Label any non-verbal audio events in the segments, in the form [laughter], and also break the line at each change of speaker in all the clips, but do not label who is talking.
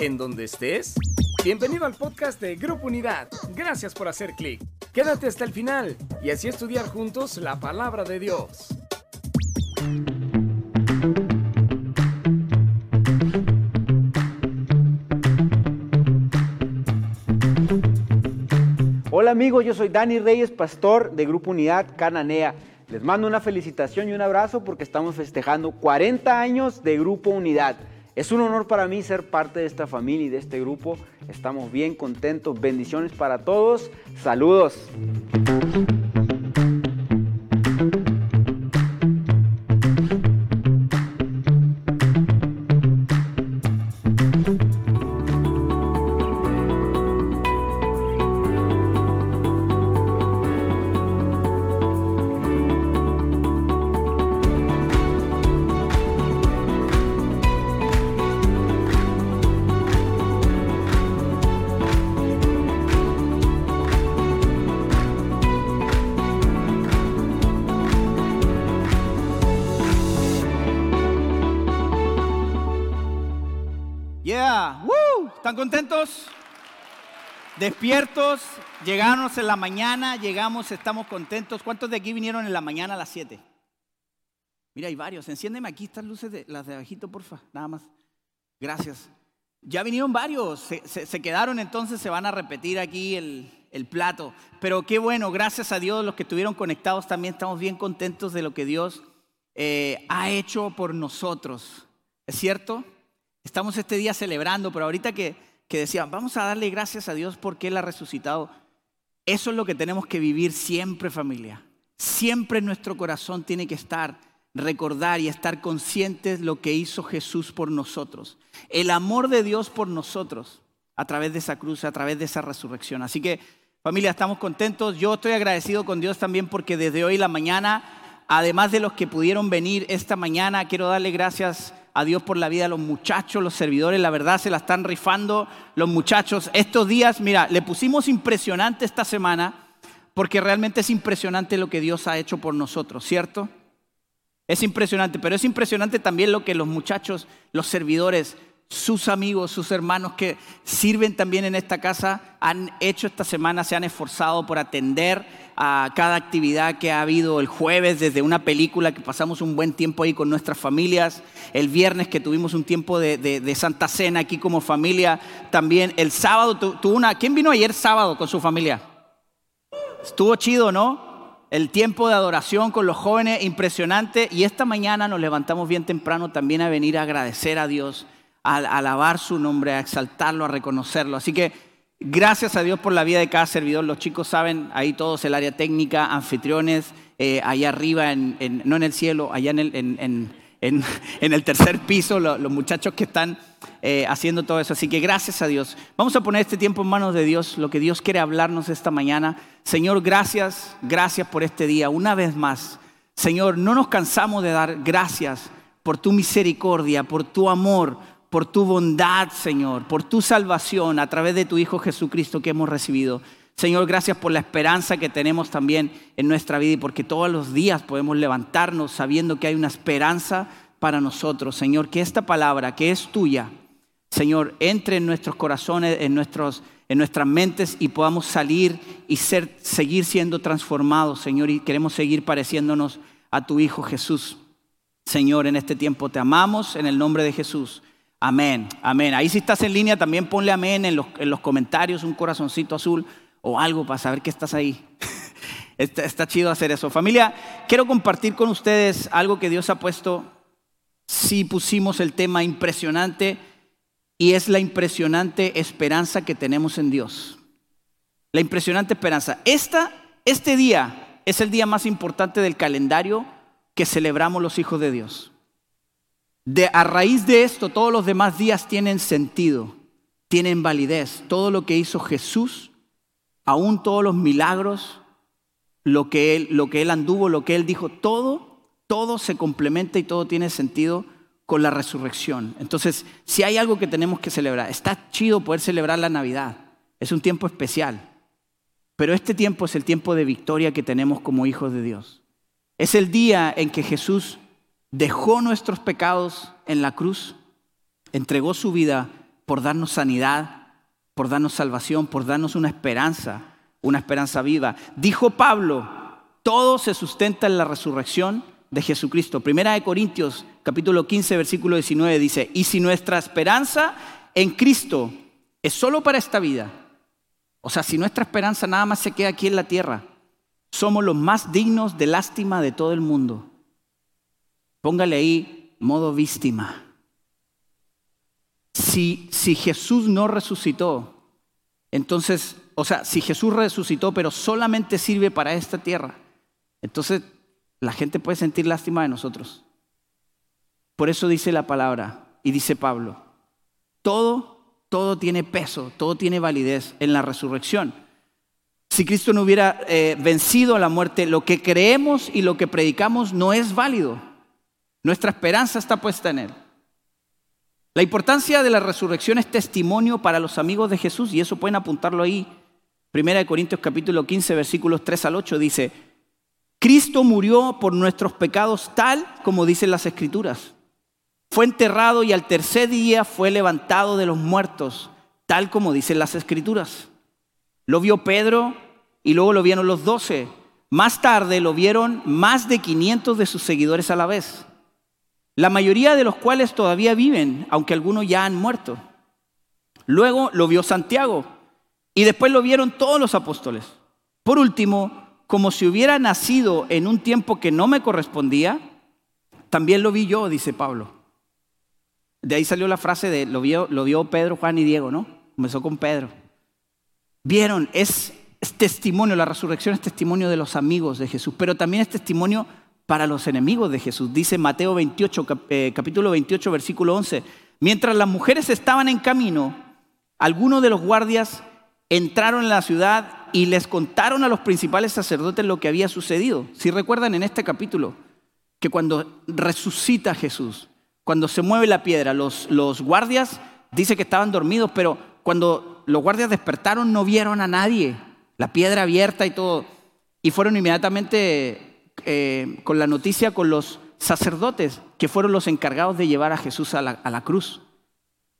en donde estés. Bienvenido al podcast de Grupo Unidad. Gracias por hacer clic. Quédate hasta el final y así estudiar juntos la palabra de Dios.
Hola amigos, yo soy Dani Reyes, pastor de Grupo Unidad Cananea. Les mando una felicitación y un abrazo porque estamos festejando 40 años de Grupo Unidad. Es un honor para mí ser parte de esta familia y de este grupo. Estamos bien contentos. Bendiciones para todos. Saludos.
Despiertos, llegamos en la mañana, llegamos, estamos contentos. ¿Cuántos de aquí vinieron en la mañana a las 7? Mira, hay varios. Enciéndeme aquí estas luces, de, las de abajito, porfa, nada más. Gracias. Ya vinieron varios, se, se- quedaron entonces, se van a repetir aquí el, el plato. Pero qué bueno, gracias a Dios, los que estuvieron conectados también estamos bien contentos de lo que Dios eh, ha hecho por nosotros. ¿Es cierto? Estamos este día celebrando, pero ahorita que, que decían, vamos a darle gracias a Dios porque Él ha resucitado. Eso es lo que tenemos que vivir siempre, familia. Siempre nuestro corazón tiene que estar, recordar y estar conscientes lo que hizo Jesús por nosotros. El amor de Dios por nosotros a través de esa cruz, a través de esa resurrección. Así que, familia, estamos contentos. Yo estoy agradecido con Dios también porque desde hoy la mañana, además de los que pudieron venir esta mañana, quiero darle gracias a Dios por la vida los muchachos, los servidores, la verdad se la están rifando los muchachos. Estos días, mira, le pusimos impresionante esta semana porque realmente es impresionante lo que Dios ha hecho por nosotros, ¿cierto? Es impresionante, pero es impresionante también lo que los muchachos, los servidores, sus amigos, sus hermanos que sirven también en esta casa han hecho esta semana, se han esforzado por atender a cada actividad que ha habido el jueves, desde una película que pasamos un buen tiempo ahí con nuestras familias, el viernes que tuvimos un tiempo de, Santa Cena aquí como familia, también el sábado tu- tuvo una... ¿Quién vino ayer sábado con su familia? Estuvo chido, ¿no? El tiempo de adoración con los jóvenes, impresionante. Y esta mañana nos levantamos bien temprano también a venir a agradecer a Dios, a, a alabar su nombre, a exaltarlo, a reconocerlo. Así que gracias a Dios por la vida de cada servidor. Los chicos saben, ahí todos el área técnica, anfitriones, eh, allá arriba, en, no en el cielo, allá en el, [laughs] en- el tercer piso, lo- los muchachos que están eh, haciendo todo eso. Así que gracias a Dios. Vamos a poner este tiempo en manos de Dios, lo que Dios quiere hablarnos esta mañana. Señor, gracias, gracias por este día. Una vez más, Señor, no nos cansamos de dar gracias por tu misericordia, por tu amor, por tu bondad, Señor, por tu salvación a través de tu Hijo Jesucristo que hemos recibido. Señor, gracias por la esperanza que tenemos también en nuestra vida y porque todos los días podemos levantarnos sabiendo que hay una esperanza para nosotros. Señor, que esta palabra que es tuya, Señor, entre en nuestros corazones, en, nuestros, en nuestras mentes y podamos salir y ser, seguir siendo transformados, Señor, y queremos seguir pareciéndonos a tu Hijo Jesús. Señor, en este tiempo te amamos en el nombre de Jesús. Amén, amén. Ahí si estás en línea también ponle amén en los, en los comentarios, un corazoncito azul o algo para saber que estás ahí. [laughs] Está, chido hacer eso. Familia, quiero compartir con ustedes algo que Dios ha puesto. Si pusimos el tema impresionante y es la impresionante esperanza que tenemos en Dios. La impresionante esperanza. Esta, este día es el día más importante del calendario que celebramos los hijos de Dios. De, a raíz de esto, todos los demás días tienen sentido, tienen validez. Todo lo que hizo Jesús, aún todos los milagros, lo que él, lo que él anduvo, lo que él dijo, todo, todo se complementa y todo tiene sentido con la resurrección. Entonces, si hay algo que tenemos que celebrar, está chido poder celebrar la Navidad, es un tiempo especial, pero este tiempo es el tiempo de victoria que tenemos como hijos de Dios. Es el día en que Jesús dejó nuestros pecados en la cruz, entregó su vida por darnos sanidad, por darnos salvación, por darnos una esperanza, una esperanza viva. Dijo Pablo, todo se sustenta en la resurrección de Jesucristo. Primera de Corintios, capítulo 15, versículo 19 dice, y si nuestra esperanza en Cristo es solo para esta vida, o sea, si nuestra esperanza nada más se queda aquí en la tierra, somos los más dignos de lástima de todo el mundo. Póngale ahí modo víctima. Si, si Jesús no resucitó, entonces, o sea, si Jesús resucitó pero solamente sirve para esta tierra, entonces la gente puede sentir lástima de nosotros. Por eso dice la palabra y dice Pablo, todo, todo tiene peso, todo tiene validez en la resurrección. Si Cristo no hubiera eh, vencido a la muerte, lo que creemos y lo que predicamos no es válido. Nuestra esperanza está puesta en Él. La importancia de la resurrección es testimonio para los amigos de Jesús y eso pueden apuntarlo ahí. Primera de Corintios capítulo 15 versículos 3 al 8 dice, Cristo murió por nuestros pecados tal como dicen las escrituras. Fue enterrado y al tercer día fue levantado de los muertos, tal como dicen las escrituras. Lo vio Pedro y luego lo vieron los doce. Más tarde lo vieron más de 500 de sus seguidores a la vez la mayoría de los cuales todavía viven, aunque algunos ya han muerto. Luego lo vio Santiago y después lo vieron todos los apóstoles. Por último, como si hubiera nacido en un tiempo que no me correspondía, también lo vi yo, dice Pablo. De ahí salió la frase de lo vio, lo vio Pedro, Juan y Diego, ¿no? Comenzó con Pedro. Vieron, es, es testimonio, la resurrección es testimonio de los amigos de Jesús, pero también es testimonio para los enemigos de Jesús. Dice Mateo 28, eh, capítulo 28, versículo 11. Mientras las mujeres estaban en camino, algunos de los guardias entraron en la ciudad y les contaron a los principales sacerdotes lo que había sucedido. Si recuerdan en este capítulo, que cuando resucita Jesús, cuando se mueve la piedra, los, los guardias dice que estaban dormidos, pero cuando los guardias despertaron no vieron a nadie, la piedra abierta y todo, y fueron inmediatamente eh, con la noticia con los sacerdotes que fueron los encargados de llevar a Jesús a la, cruz.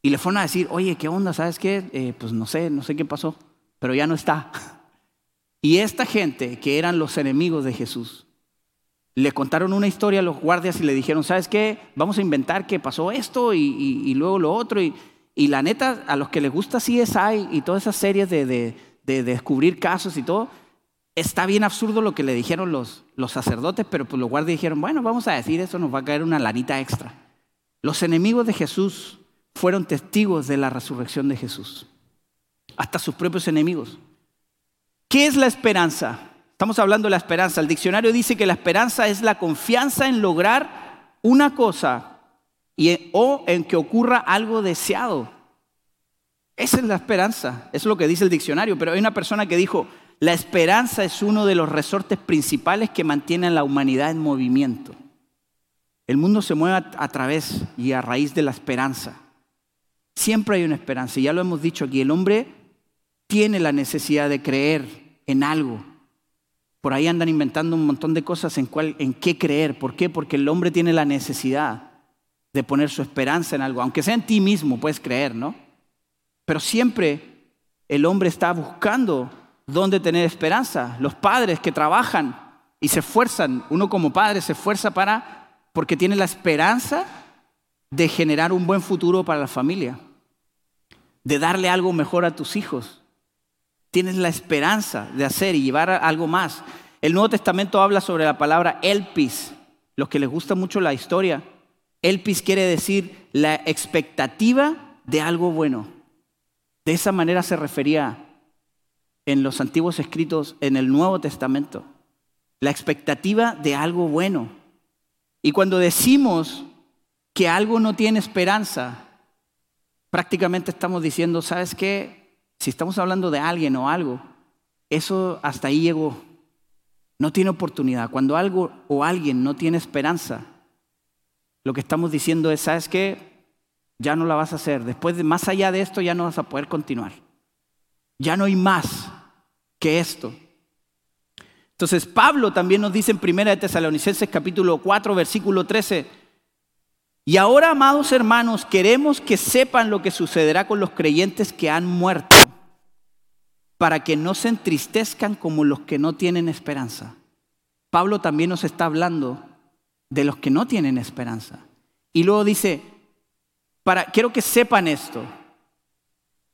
Y le fueron a decir, oye, ¿qué onda? ¿Sabes qué? Eh, pues no sé, no sé qué pasó, pero ya no está. [laughs] Y esta gente, que eran los enemigos de Jesús, le contaron una historia a los guardias y le dijeron, ¿sabes qué? Vamos a inventar que pasó esto y, luego lo otro. Y, la neta, a los que les gusta CSI y todas esas series de, de descubrir casos y todo, está bien absurdo lo que le dijeron los, los sacerdotes, pero pues los guardias dijeron, bueno, vamos a decir eso, nos va a caer una lanita extra. Los enemigos de Jesús fueron testigos de la resurrección de Jesús, hasta sus propios enemigos. ¿Qué es la esperanza? Estamos hablando de la esperanza. El diccionario dice que la esperanza es la confianza en lograr una cosa y, o en que ocurra algo deseado. Esa es la esperanza, eso es lo que dice el diccionario, pero hay una persona que dijo, la esperanza es uno de los resortes principales que mantienen a la humanidad en movimiento. El mundo se mueve a través y a raíz de la esperanza. Siempre hay una esperanza, ya lo hemos dicho aquí, el hombre tiene la necesidad de creer en algo. Por ahí andan inventando un montón de cosas en, cuál, en qué creer. ¿Por qué? Porque el hombre tiene la necesidad de poner su esperanza en algo. Aunque sea en ti mismo, puedes creer, ¿no? Pero siempre el hombre está buscando dónde tener esperanza. Los padres que trabajan y se esfuerzan, uno como padre se esfuerza para, porque tiene la esperanza de generar un buen futuro para la familia, de darle algo mejor a tus hijos. Tienes la esperanza de hacer y llevar algo más. El Nuevo Testamento habla sobre la palabra elpis. Los que les gusta mucho la historia, elpis quiere decir la expectativa de algo bueno. De esa manera se refería en los antiguos escritos en el Nuevo Testamento. La expectativa de algo bueno. Y cuando decimos que algo no tiene esperanza, prácticamente estamos diciendo, ¿sabes qué? Si estamos hablando de alguien o algo, eso hasta ahí llegó. No tiene oportunidad. Cuando algo o alguien no tiene esperanza, lo que estamos diciendo es, ¿sabes qué? Ya no la vas a hacer. Después de más allá de esto ya no vas a poder continuar. Ya no hay más que esto. Entonces Pablo también nos dice en 1 de Tesalonicenses capítulo 4 versículo 13, Y ahora, amados hermanos, queremos que sepan lo que sucederá con los creyentes que han muerto, para que no se entristezcan como los que no tienen esperanza. Pablo también nos está hablando de los que no tienen esperanza. Y luego dice, para, quiero que sepan esto,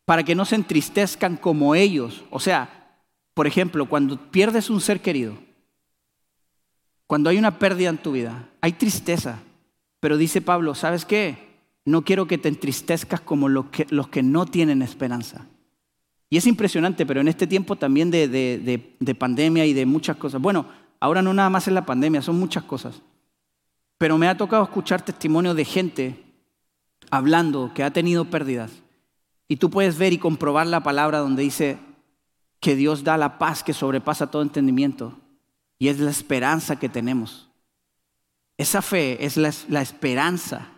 para que no se entristezcan como ellos. O sea, por ejemplo, cuando pierdes un ser querido, cuando hay una pérdida en tu vida, hay tristeza. Pero dice Pablo, ¿sabes qué? No quiero que te entristezcas como los que, los que no tienen esperanza. Y es impresionante, pero en este tiempo también de, de, pandemia y de muchas cosas. Bueno, ahora no nada más es la pandemia, son muchas cosas. Pero me ha tocado escuchar testimonios de gente hablando que ha tenido pérdidas. Y tú puedes ver y comprobar la palabra donde dice que Dios da la paz que sobrepasa todo entendimiento. Y es la esperanza que tenemos. Esa fe es la, la esperanza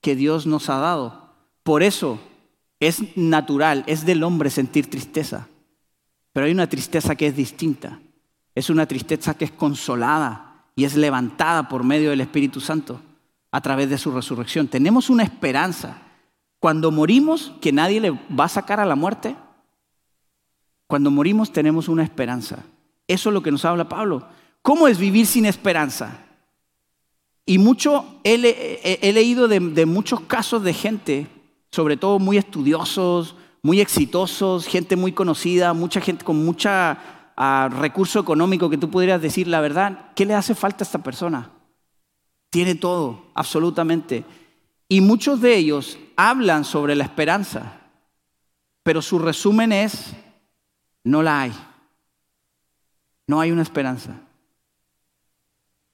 que Dios nos ha dado. Por eso es natural, es del hombre sentir tristeza. Pero hay una tristeza que es distinta. Es una tristeza que es consolada y es levantada por medio del Espíritu Santo a través de su resurrección. Tenemos una esperanza. Cuando morimos, que nadie le va a sacar a la muerte. Cuando morimos tenemos una esperanza. Eso es lo que nos habla Pablo. ¿Cómo es vivir sin esperanza? Y mucho he, leído de, muchos casos de gente, sobre todo muy estudiosos, muy exitosos, gente muy conocida, mucha gente con mucho ah, recurso económico que tú pudieras decir la verdad, ¿qué le hace falta a esta persona? Tiene todo, absolutamente. Y muchos de ellos hablan sobre la esperanza, pero su resumen es, no la hay. No hay una esperanza.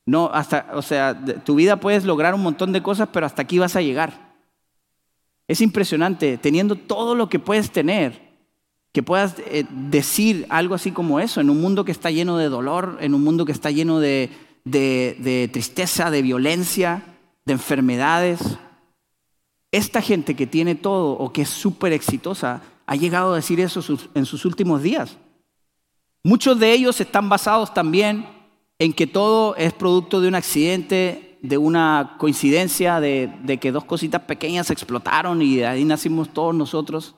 No, hasta, o sea, tu vida puedes lograr un montón de cosas, pero hasta aquí vas a llegar. Es impresionante, teniendo todo lo que puedes tener, que puedas eh, decir algo así como eso, en un mundo que está lleno de dolor, en un mundo que está lleno de, de, tristeza, de violencia, de enfermedades. Esta gente que tiene todo o que es súper exitosa ha llegado a decir eso en sus últimos días. Muchos de ellos están basados también en que todo es producto de un accidente, de una coincidencia, de, que dos cositas pequeñas explotaron y de ahí nacimos todos nosotros.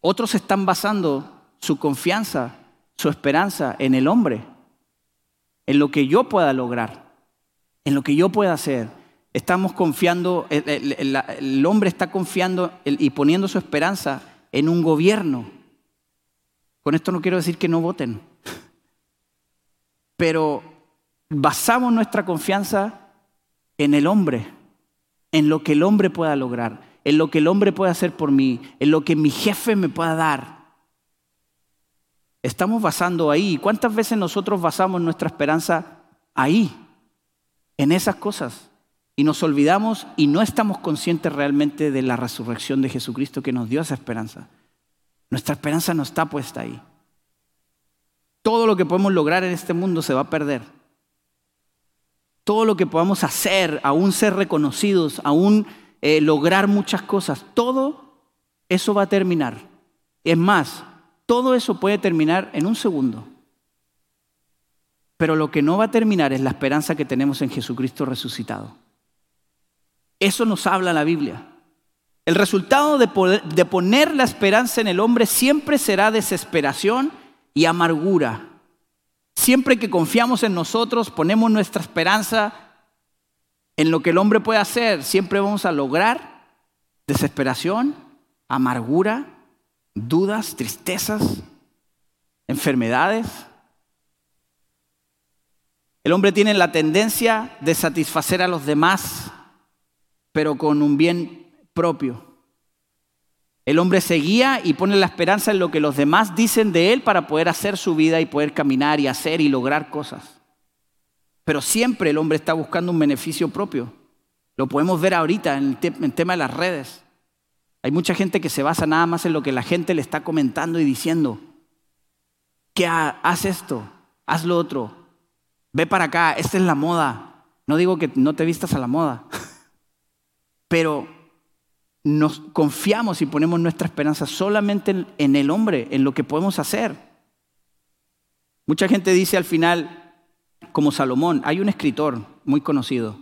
Otros están basando su confianza, su esperanza en el hombre, en lo que yo pueda lograr, en lo que yo pueda hacer. Estamos confiando, el, hombre está confiando y poniendo su esperanza en un gobierno. Con esto no quiero decir que no voten pero basamos nuestra confianza en el hombre, en lo que el hombre pueda lograr, en lo que el hombre pueda hacer por mí, en lo que mi jefe me pueda dar. Estamos basando ahí. ¿Cuántas veces nosotros basamos nuestra esperanza ahí, en esas cosas? Y nos olvidamos y no estamos conscientes realmente de la resurrección de Jesucristo que nos dio esa esperanza. Nuestra esperanza no está puesta ahí todo lo que podemos lograr en este mundo se va a perder. Todo lo que podamos hacer, aún ser reconocidos, aún eh, lograr muchas cosas, todo eso va a terminar. Es más, todo eso puede terminar en un segundo. Pero lo que no va a terminar es la esperanza que tenemos en Jesucristo resucitado. Eso nos habla la Biblia. El resultado de, de poner la esperanza en el hombre siempre será desesperación y amargura. Siempre que confiamos en nosotros, ponemos nuestra esperanza en lo que el hombre puede hacer, siempre vamos a lograr desesperación, amargura, dudas, tristezas, enfermedades. El hombre tiene la tendencia de satisfacer a los demás, pero con un bien propio. El hombre se guía y pone la esperanza en lo que los demás dicen de él para poder hacer su vida y poder caminar y hacer y lograr cosas. Pero siempre el hombre está buscando un beneficio propio. Lo podemos ver ahorita en el, tema de las redes. Hay mucha gente que se basa nada más en lo que la gente le está comentando y diciendo. Que haz esto, haz lo otro, ve para acá, esta es la moda. No digo que no te vistas a la moda, [laughs] pero nos confiamos y ponemos nuestra esperanza solamente en, el hombre, en lo que podemos hacer. Mucha gente dice al final, como Salomón, hay un escritor muy conocido,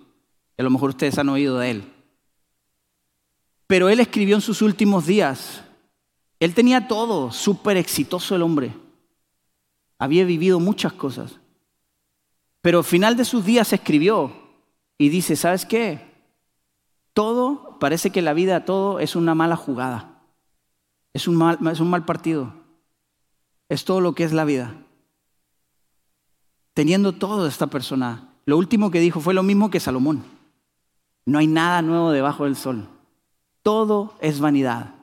a lo mejor ustedes han oído de él, Pero él escribió en sus últimos días. Él tenía todo, súper exitoso el hombre. Había vivido muchas cosas. Pero al final de sus días escribió y dice, ¿sabes qué? Todo, parece que la vida, todo es una mala jugada. Es un mal, es un mal partido. Es todo lo que es la vida. Teniendo todo esta persona, lo último que dijo fue lo mismo que Salomón. No hay nada nuevo debajo del sol. Todo es vanidad.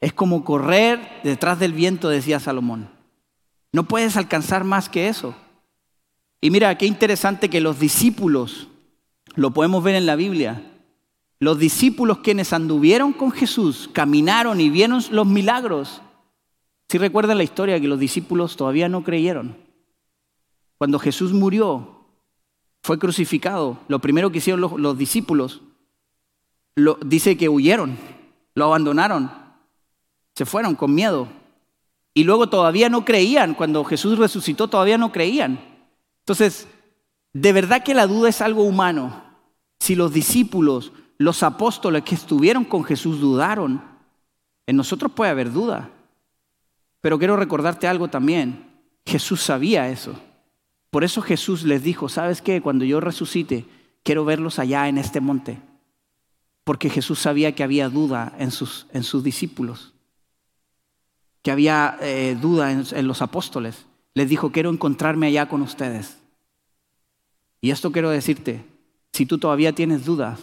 Es como correr detrás del viento, decía Salomón. No puedes alcanzar más que eso. Y mira, qué interesante que los discípulos, lo podemos ver en la Biblia, los discípulos quienes anduvieron con Jesús, caminaron y vieron los milagros. Si recuerdan la historia que los discípulos todavía no creyeron. Cuando Jesús murió, fue crucificado, lo primero que hicieron los, discípulos, lo, dice que huyeron, lo abandonaron, se fueron con miedo. Y luego todavía no creían, cuando Jesús resucitó todavía no creían. Entonces, de verdad que la duda es algo humano. Si los discípulos, los apóstoles que estuvieron con Jesús dudaron, en nosotros puede haber duda. Pero quiero recordarte algo también. Jesús sabía eso. Por eso Jesús les dijo, ¿sabes qué? Cuando yo resucite, quiero verlos allá en este monte. Porque Jesús sabía que había duda en sus, en sus discípulos, que había eh, duda en, en los apóstoles. Les dijo, quiero encontrarme allá con ustedes. Y esto quiero decirte, si tú todavía tienes dudas,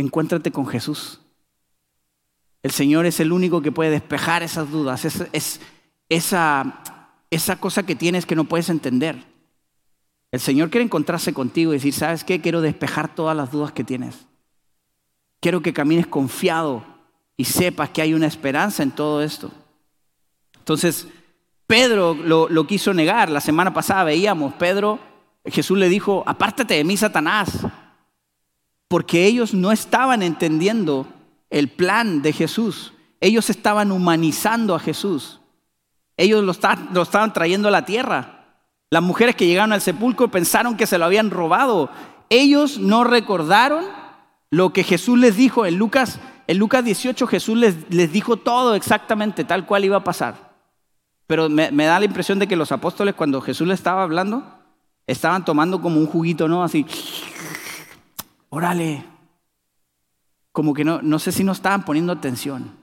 encuéntrate con Jesús. El Señor es el único que puede despejar esas dudas, es, es esa cosa que tienes que no puedes entender. El Señor quiere encontrarse contigo y decir, ¿sabes qué? Quiero despejar todas las dudas que tienes. Quiero que camines confiado y sepas que hay una esperanza en todo esto. Entonces, Pedro lo, lo quiso negar. La semana pasada veíamos, Pedro, Jesús le dijo, apártate de mí, Satanás, porque ellos no estaban entendiendo el plan de Jesús. Ellos estaban humanizando a Jesús. Ellos lo, estaban trayendo a la tierra. Las mujeres que llegaron al sepulcro pensaron que se lo habían robado. Ellos no recordaron lo que Jesús les dijo en Lucas. En Lucas 18 Jesús les, les dijo todo exactamente tal cual iba a pasar. Pero me, me, da la impresión de que los apóstoles cuando Jesús les estaba hablando, estaban tomando como un juguito, ¿no? Así, órale. Como que no, no sé si no estaban poniendo atención.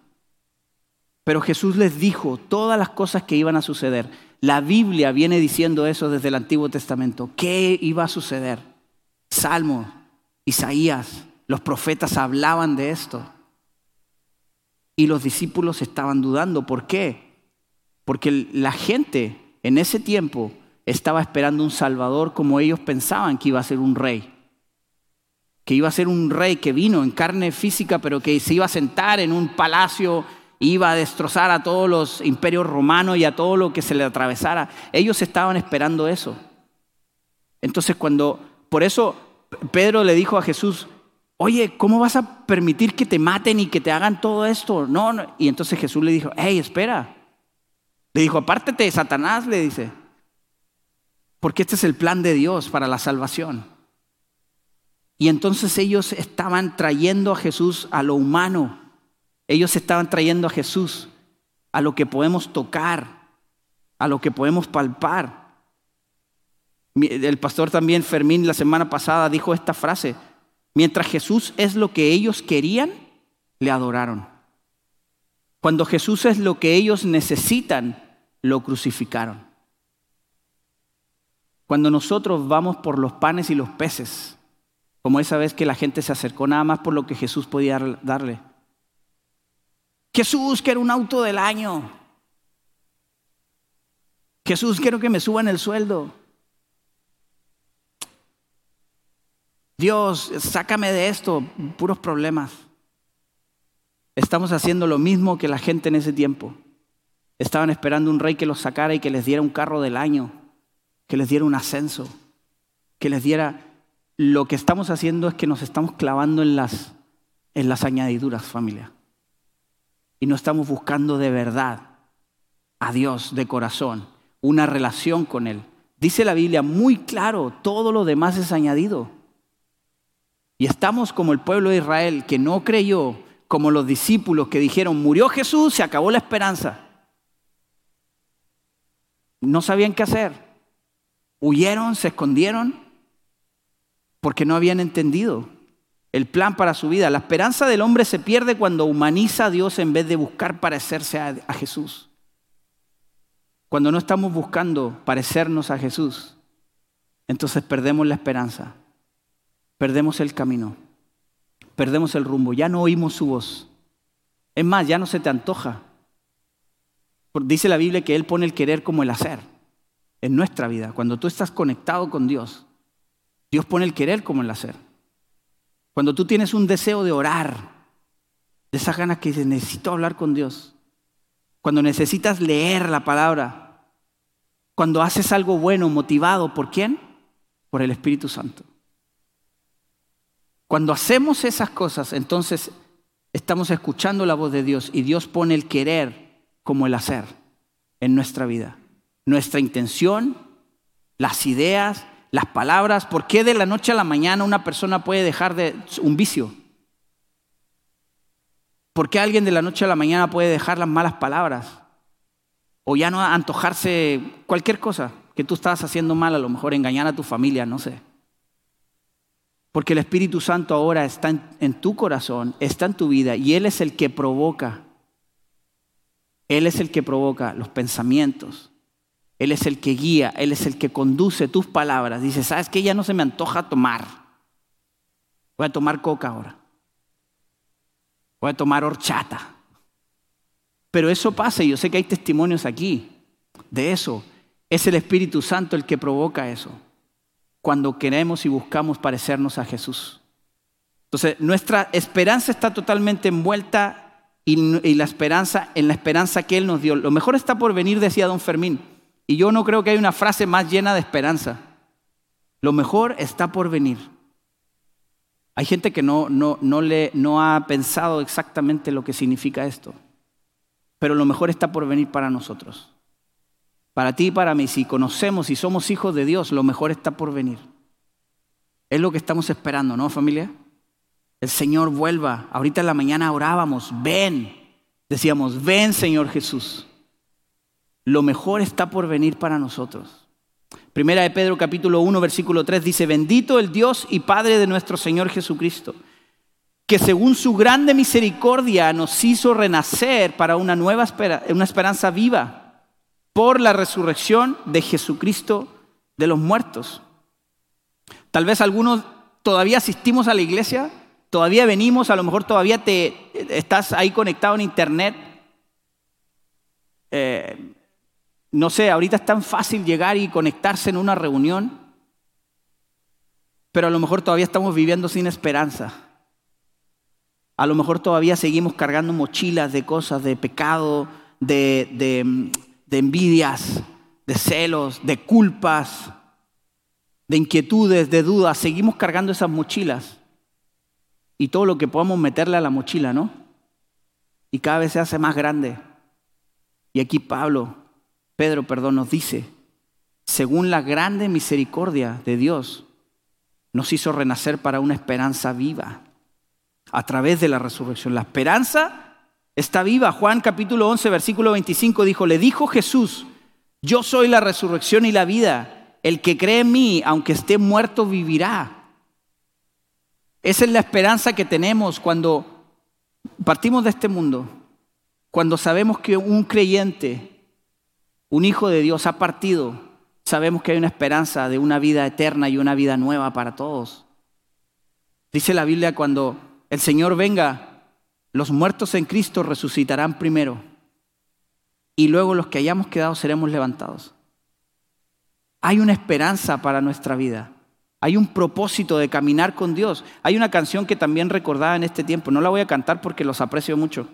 Pero Jesús les dijo todas las cosas que iban a suceder. La Biblia viene diciendo eso desde el Antiguo Testamento. ¿Qué iba a suceder? Salmo, Isaías, los profetas hablaban de esto. Y los discípulos estaban dudando. ¿Por qué? Porque la gente en ese tiempo estaba esperando un Salvador como ellos pensaban que iba a ser un rey. Que iba a ser un rey que vino en carne física, pero que se iba a sentar en un palacio iba a destrozar a todos los imperios romanos y a todo lo que se le atravesara. Ellos estaban esperando eso. Entonces cuando, por eso Pedro le dijo a Jesús, oye, ¿cómo vas a permitir que te maten y que te hagan todo esto? No, no. Y entonces Jesús le dijo, hey, espera. Le dijo, apártate, Satanás, le dice. Porque este es el plan de Dios para la salvación. Y entonces ellos estaban trayendo a Jesús a lo humano ellos estaban trayendo a Jesús a lo que podemos tocar, a lo que podemos palpar. El pastor también Fermín la semana pasada dijo esta frase, mientras Jesús es lo que ellos querían, le adoraron. Cuando Jesús es lo que ellos necesitan, lo crucificaron. Cuando nosotros vamos por los panes y los peces, como esa vez que la gente se acercó nada más por lo que Jesús podía darle, Jesús, quiero un auto del año. Jesús, quiero que me suban el sueldo. Dios, sácame de esto, puros problemas. Estamos haciendo lo mismo que la gente en ese tiempo. Estaban esperando un rey que los sacara y que les diera un carro del año, que les diera un ascenso, que les diera... Lo que estamos haciendo es que nos estamos clavando en las, en las añadiduras, familia y no estamos buscando de verdad a Dios de corazón, una relación con Él. Dice la Biblia muy claro, todo lo demás es añadido. Y estamos como el pueblo de Israel que no creyó, como los discípulos que dijeron, murió Jesús, se acabó la esperanza. No sabían qué hacer. Huyeron, se escondieron, porque no habían entendido el plan para su vida. La esperanza del hombre se pierde cuando humaniza a Dios en vez de buscar parecerse a, Jesús. Cuando no estamos buscando parecernos a Jesús, entonces perdemos la esperanza, perdemos el camino, perdemos el rumbo, ya no oímos su voz. Es más, ya no se te antoja. Dice la Biblia que Él pone el querer como el hacer en nuestra vida. Cuando tú estás conectado con Dios, Dios pone el querer como el hacer. Cuando tú tienes un deseo de orar, de esas ganas que dices, necesito hablar con Dios. Cuando necesitas leer la palabra. Cuando haces algo bueno, motivado, ¿por quién? Por el Espíritu Santo. Cuando hacemos esas cosas, entonces estamos escuchando la voz de Dios y Dios pone el querer como el hacer en nuestra vida. Nuestra intención, las ideas, las palabras. ¿Por qué de la noche a la mañana una persona puede dejar de un vicio? ¿Por qué alguien de la noche a la mañana puede dejar las malas palabras? O ya no antojarse cualquier cosa que tú estás haciendo mal, a lo mejor engañar a tu familia, no sé. Porque el Espíritu Santo ahora está en, en, tu corazón, está en tu vida y Él es el que provoca. Él es el que provoca los pensamientos, él es el que guía, Él es el que conduce tus palabras. Dice, ¿sabes qué? Ya no se me antoja tomar. Voy a tomar coca ahora. Voy a tomar horchata. Pero eso pasa y yo sé que hay testimonios aquí de eso. Es el Espíritu Santo el que provoca eso. Cuando queremos y buscamos parecernos a Jesús. Entonces, nuestra esperanza está totalmente envuelta y, la esperanza en la esperanza que Él nos dio. Lo mejor está por venir, decía don Fermín. Y yo no creo que hay una frase más llena de esperanza. Lo mejor está por venir. Hay gente que no, no, no, le, no ha pensado exactamente lo que significa esto. Pero lo mejor está por venir para nosotros. Para ti y para mí, si conocemos y somos hijos de Dios, lo mejor está por venir. Es lo que estamos esperando, ¿no, familia? El Señor vuelva. Ahorita en la mañana orábamos, ven. Decíamos, ven Señor Jesús lo mejor está por venir para nosotros. Primera de Pedro capítulo 1 versículo 3 dice, bendito el Dios y Padre de nuestro Señor Jesucristo, que según su grande misericordia nos hizo renacer para una nueva una esperanza viva por la resurrección de Jesucristo de los muertos. Tal vez algunos todavía asistimos a la iglesia, todavía venimos, a lo mejor todavía te estás ahí conectado en internet. Eh, no sé, ahorita es tan fácil llegar y conectarse en una reunión, pero a lo mejor todavía estamos viviendo sin esperanza. A lo mejor todavía seguimos cargando mochilas de cosas, de pecado, de, de envidias, de celos, de culpas, de inquietudes, de dudas. Seguimos cargando esas mochilas y todo lo que podamos meterle a la mochila, ¿no? Y cada vez se hace más grande. Y aquí Pablo Pedro, perdón, nos dice, según la grande misericordia de Dios, nos hizo renacer para una esperanza viva a través de la resurrección. La esperanza está viva. Juan capítulo 11, versículo 25 dijo, le dijo Jesús, yo soy la resurrección y la vida. El que cree en mí, aunque esté muerto, vivirá. Esa es la esperanza que tenemos cuando partimos de este mundo, cuando sabemos que un creyente un hijo de Dios ha partido, sabemos que hay una esperanza de una vida eterna y una vida nueva para todos. Dice la Biblia, cuando el Señor venga, los muertos en Cristo resucitarán primero y luego los que hayamos quedado seremos levantados. Hay una esperanza para nuestra vida. Hay un propósito de caminar con Dios. Hay una canción que también recordaba en este tiempo. No la voy a cantar porque los aprecio mucho.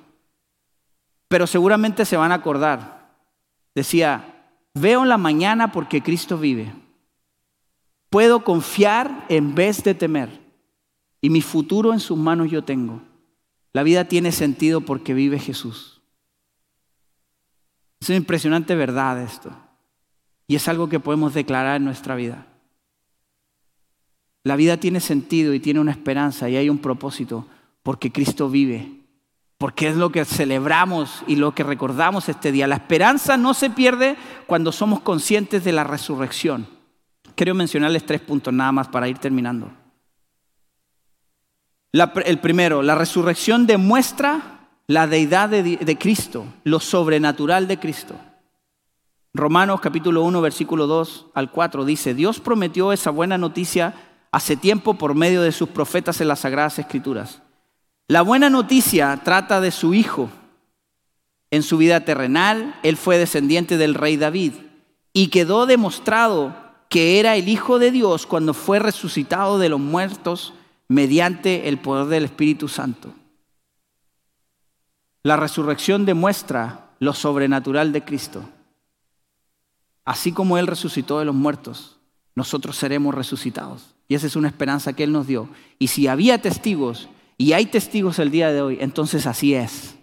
Pero seguramente se van a acordar. Decía, veo la mañana porque Cristo vive. Puedo confiar en vez de temer. Y mi futuro en sus manos yo tengo. La vida tiene sentido porque vive Jesús. Es una impresionante verdad esto. Y es algo que podemos declarar en nuestra vida. La vida tiene sentido y tiene una esperanza y hay un propósito porque Cristo vive, porque es lo que celebramos y lo que recordamos este día. La esperanza no se pierde cuando somos conscientes de la resurrección. Quiero mencionarles tres puntos nada más para ir terminando. el primero, la resurrección demuestra la deidad de, Cristo, lo sobrenatural de Cristo. Romanos capítulo 1, versículo 2 al 4 dice, Dios prometió esa buena noticia hace tiempo por medio de sus profetas en las Sagradas Escrituras. La buena noticia trata de su Hijo. En su vida terrenal, él fue descendiente del rey David y quedó demostrado que era el Hijo de Dios cuando fue resucitado de los muertos mediante el poder del Espíritu Santo. La resurrección demuestra lo sobrenatural de Cristo. Así como Él resucitó de los muertos, nosotros seremos resucitados. Y esa es una esperanza que Él nos dio. Y si había testigos, y hay testigos el día de hoy, entonces así es.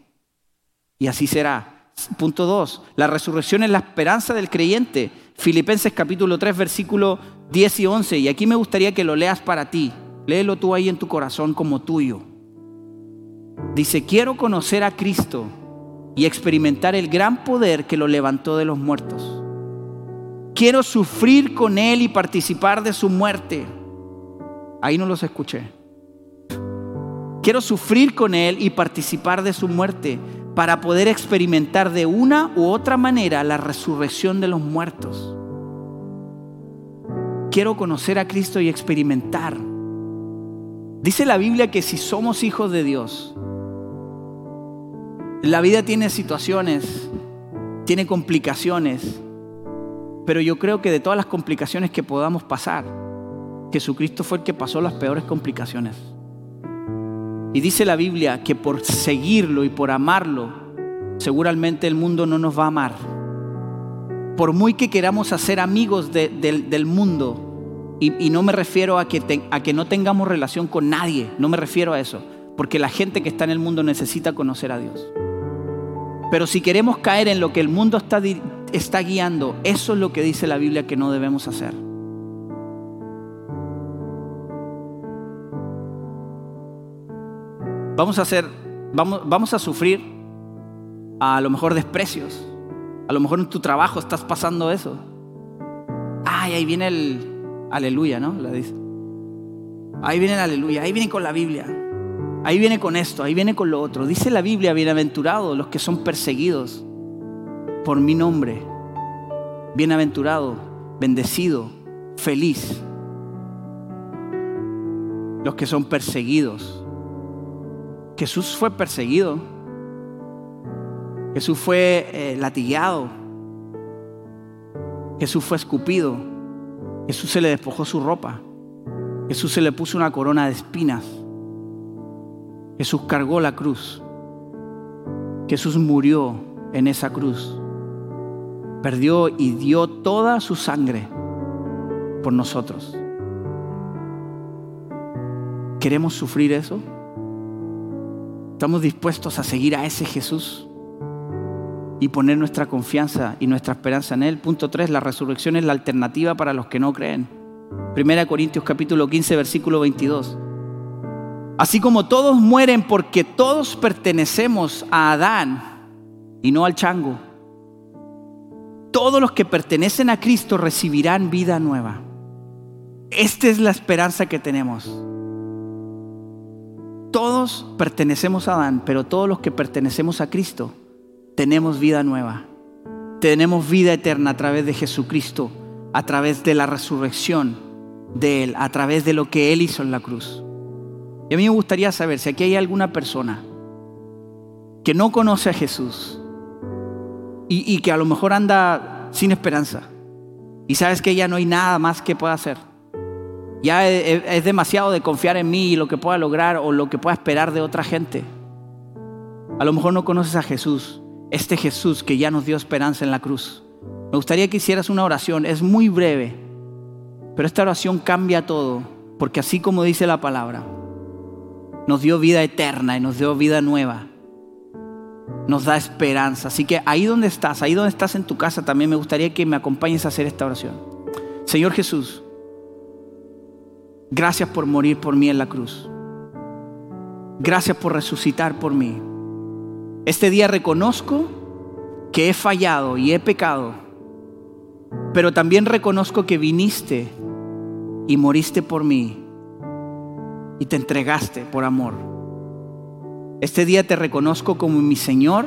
Y así será. Punto 2. La resurrección es la esperanza del creyente. Filipenses capítulo 3, versículo 10 y 11. Y aquí me gustaría que lo leas para ti. Léelo tú ahí en tu corazón como tuyo. Dice, quiero conocer a Cristo y experimentar el gran poder que lo levantó de los muertos Quiero sufrir con Él y participar de su muerte. Ahí no los escuché. Quiero sufrir con Él y participar de su muerte para poder experimentar de una u otra manera la resurrección de los muertos. Quiero conocer a Cristo y experimentar. Dice la Biblia que si somos hijos de Dios, la vida tiene situaciones, tiene complicaciones, pero yo creo que de todas las complicaciones que podamos pasar, Jesucristo fue el que pasó las peores complicaciones. Y dice la Biblia que por seguirlo y por amarlo, seguramente el mundo no nos va a amar. Por muy que queramos hacer amigos del mundo, y, no me refiero a que, a que no tengamos relación con nadie, no me refiero a eso, porque la gente que está en el mundo necesita conocer a Dios. Pero si queremos caer en lo que el mundo está, está guiando, eso es lo que dice la Biblia que no debemos hacer. Vamos a hacer, vamos, vamos a sufrir a lo mejor desprecios. A lo mejor en tu trabajo estás pasando eso. Ay, ahí viene el aleluya, ¿no? La dice. Ahí viene el aleluya, ahí viene con la Biblia. Ahí viene con esto, ahí viene con lo otro. Dice la Biblia, bienaventurados los que son perseguidos por mi nombre. Bienaventurado, bendecido, feliz. Los que son perseguidos. Jesús fue perseguido. Jesús fue eh, latigueado. Jesús fue escupido. Jesús se le despojó su ropa. Jesús se le puso una corona de espinas. Jesús cargó la cruz. Jesús murió en esa cruz. Perdió y dio toda su sangre por nosotros. ¿Queremos sufrir eso? ¿Estamos dispuestos a seguir a ese Jesús y poner nuestra confianza y nuestra esperanza en Él? Punto 3, la resurrección es la alternativa para los que no creen. Primera Corintios capítulo 15, versículo 22. Así como todos mueren porque todos pertenecemos a Adán y no al chango, todos los que pertenecen a Cristo recibirán vida nueva. Esta es la esperanza que tenemos. Todos pertenecemos a Adán, pero todos los que pertenecemos a Cristo tenemos vida nueva. Tenemos vida eterna a través de Jesucristo, a través de la resurrección de Él, a través de lo que Él hizo en la cruz. Y a mí me gustaría saber si aquí hay alguna persona que no conoce a Jesús y, que a lo mejor anda sin esperanza y sabes que ya no hay nada más que pueda hacer. Ya es, demasiado de confiar en mí y lo que pueda lograr o lo que pueda esperar de otra gente. A lo mejor no conoces a Jesús, este Jesús que ya nos dio esperanza en la cruz. Me gustaría que hicieras una oración, es muy breve, pero esta oración cambia todo, porque así como dice la palabra, nos dio vida eterna y nos dio vida nueva. Nos da esperanza. Así que ahí donde estás, ahí donde estás en tu casa, también me gustaría que me acompañes a hacer esta oración. Señor Jesús, Gracias por morir por mí en la cruz. Gracias por resucitar por mí. Este día reconozco que he fallado y he pecado, pero también reconozco que viniste y moriste por mí y te entregaste por amor. Este día te reconozco como mi Señor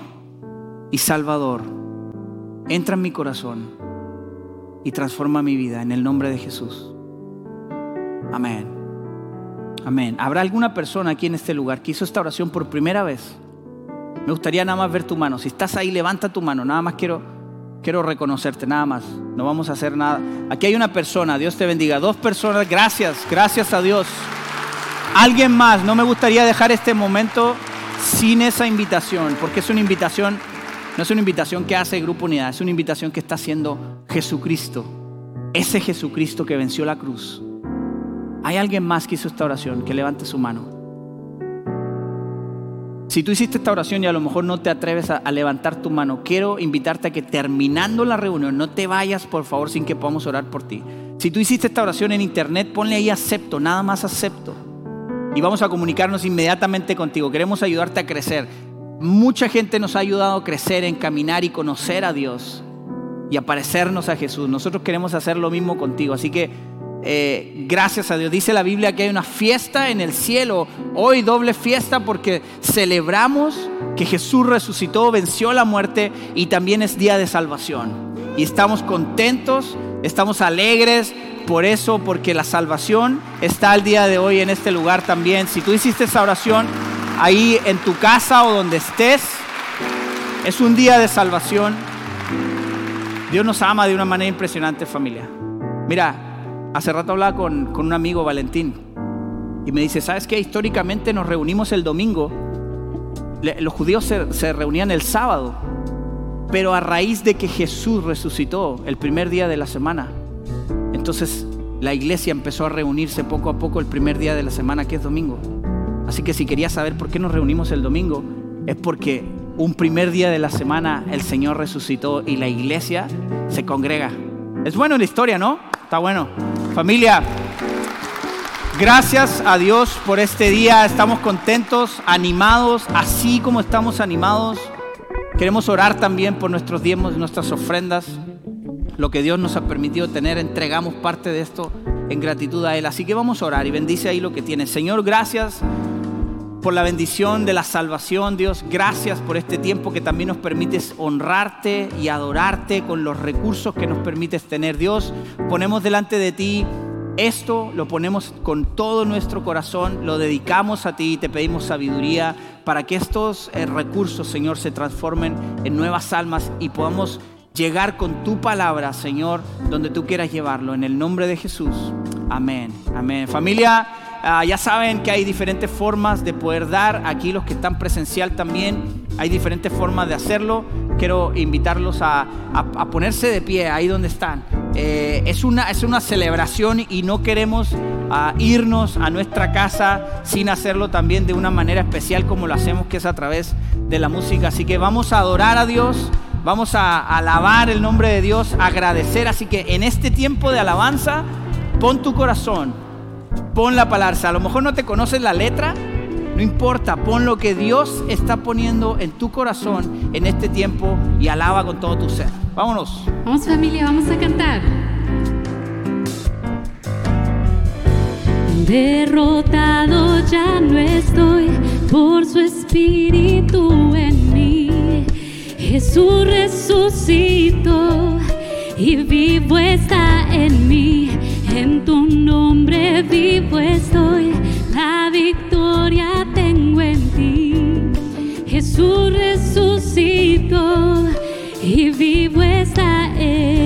y Salvador. Entra en mi corazón y transforma mi vida en el nombre de Jesús. Amén. Amén. ¿Habrá alguna persona aquí en este lugar que hizo esta oración por primera vez? Me gustaría nada más ver tu mano. Si estás ahí, levanta tu mano. Nada más quiero, quiero reconocerte, nada más. No vamos a hacer nada. Aquí hay una persona, Dios te bendiga. Dos personas, gracias, gracias a Dios. Alguien más, no me gustaría dejar este momento sin esa invitación, porque es una invitación, no es una invitación que hace Grupo Unidad, es una invitación que está haciendo Jesucristo, ese Jesucristo que venció la cruz. ¿Hay alguien más que hizo esta oración? Que levante su mano. Si tú hiciste esta oración y a lo mejor no te atreves a, levantar tu mano, quiero invitarte a que terminando la reunión, no te vayas por favor sin que podamos orar por ti. Si tú hiciste esta oración en internet, ponle ahí acepto, nada más acepto. Y vamos a comunicarnos inmediatamente contigo. Queremos ayudarte a crecer. Mucha gente nos ha ayudado a crecer, en caminar y conocer a Dios y a parecernos a Jesús. Nosotros queremos hacer lo mismo contigo. Así que eh, gracias a Dios. Dice la Biblia que hay una fiesta en el cielo. Hoy doble fiesta porque celebramos que Jesús resucitó, venció la muerte y también es día de salvación. Y estamos contentos, estamos alegres por eso, porque la salvación está al día de hoy en este lugar también. Si tú hiciste esa oración ahí en tu casa o donde estés, es un día de salvación. Dios nos ama de una manera impresionante familia. Mira, Hace rato hablaba con, un amigo, Valentín, y me dice, ¿sabes qué? Históricamente nos reunimos el domingo, los judíos se, se reunían el sábado, pero a raíz de que Jesús resucitó el primer día de la semana, entonces la iglesia empezó a reunirse poco a poco el primer día de la semana, que es domingo. Así que si querías saber por qué nos reunimos el domingo, es porque un primer día de la semana el Señor resucitó y la iglesia se congrega. Es bueno la historia, ¿no? Está bueno. Familia, gracias a Dios por este día. Estamos contentos, animados, así como estamos animados. Queremos orar también por nuestros diezmos, nuestras ofrendas. Lo que Dios nos ha permitido tener, entregamos parte de esto en gratitud a Él. Así que vamos a orar y bendice ahí lo que tiene. Señor, gracias por la bendición de la salvación, Dios. Gracias por este tiempo que también nos permites honrarte y adorarte con los recursos que nos permites tener. Dios, ponemos delante de ti esto, lo ponemos con todo nuestro corazón, lo dedicamos a ti y te pedimos sabiduría para que estos eh, recursos, Señor, se transformen en nuevas almas y podamos llegar con tu palabra, Señor, donde tú quieras llevarlo. En el nombre de Jesús. Amén. Amén. Familia. Ah, ya saben que hay diferentes formas de poder dar. Aquí los que están presencial también hay diferentes formas de hacerlo. Quiero invitarlos a, ponerse de pie ahí donde están. Eh, es, una, es una celebración y no queremos ah, irnos a nuestra casa sin hacerlo también de una manera especial como lo hacemos, que es a través de la música. Así que vamos a adorar a Dios. Vamos a alabar el nombre de Dios, agradecer. Así que en este tiempo de alabanza, pon tu corazón pon la palabra. A lo mejor no te conoces la letra, no importa, pon lo que Dios está poniendo en tu corazón en este tiempo y alaba con todo tu ser. Vámonos.
Vamos familia, vamos a cantar. Derrotado ya no estoy por su espíritu en mí. Jesús resucitó y vivo está en mí en tu nombre vivo estoy, la victoria tengo en ti. Jesús resucitó y vivo está en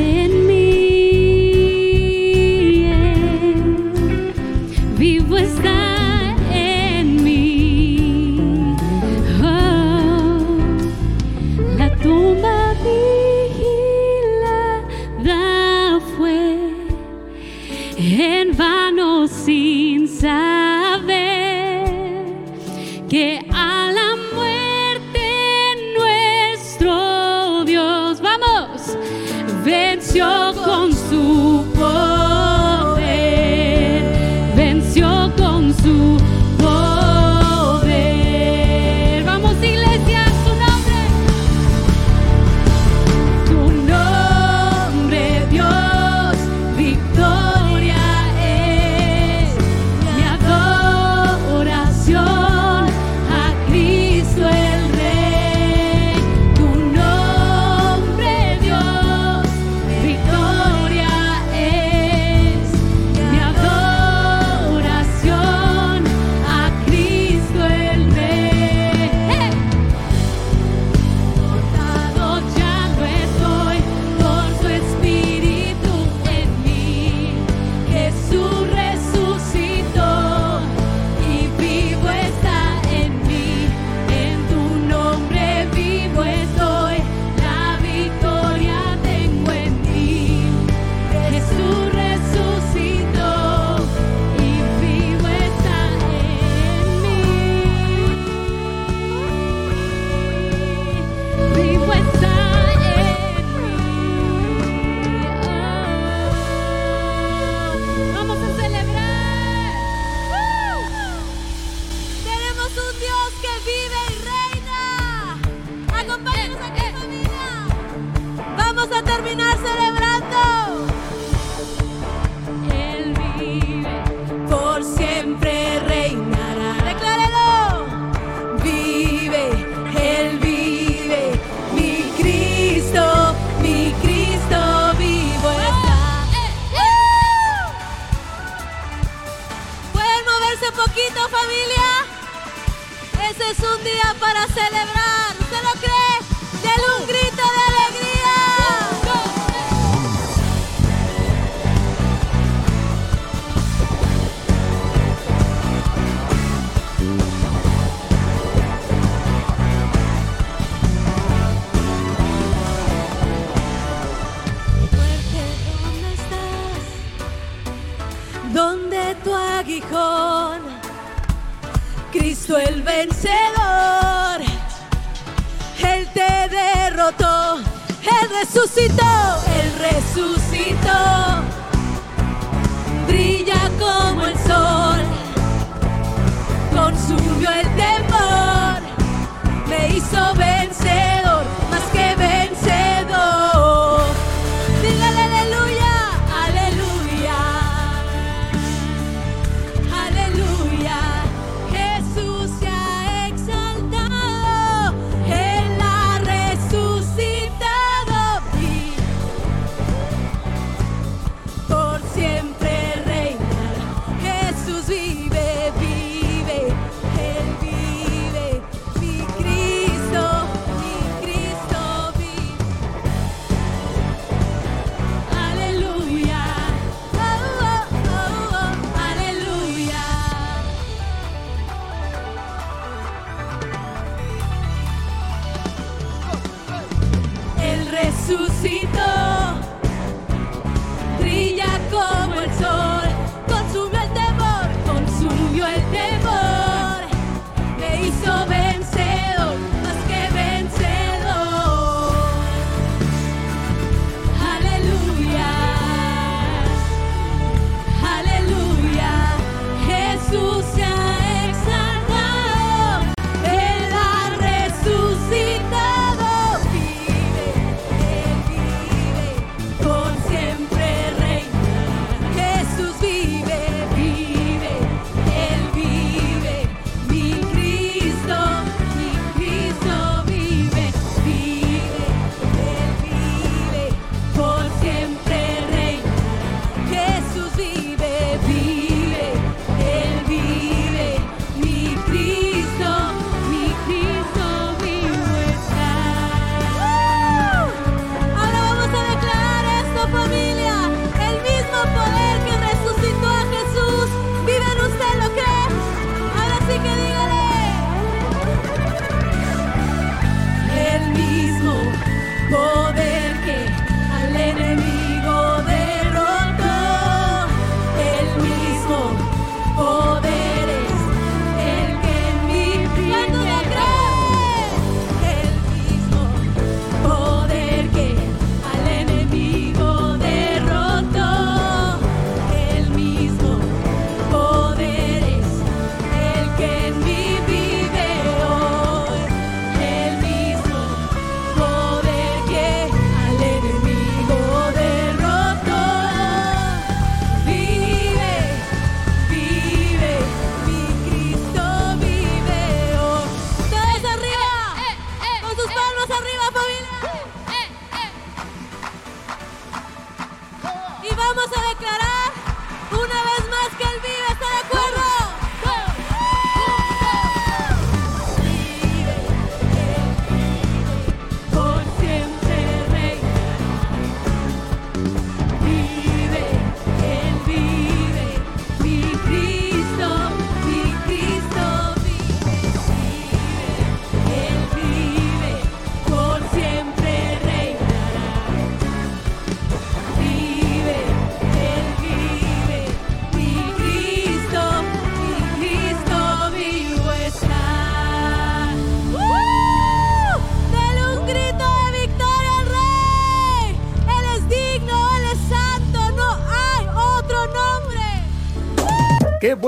día para celebrar.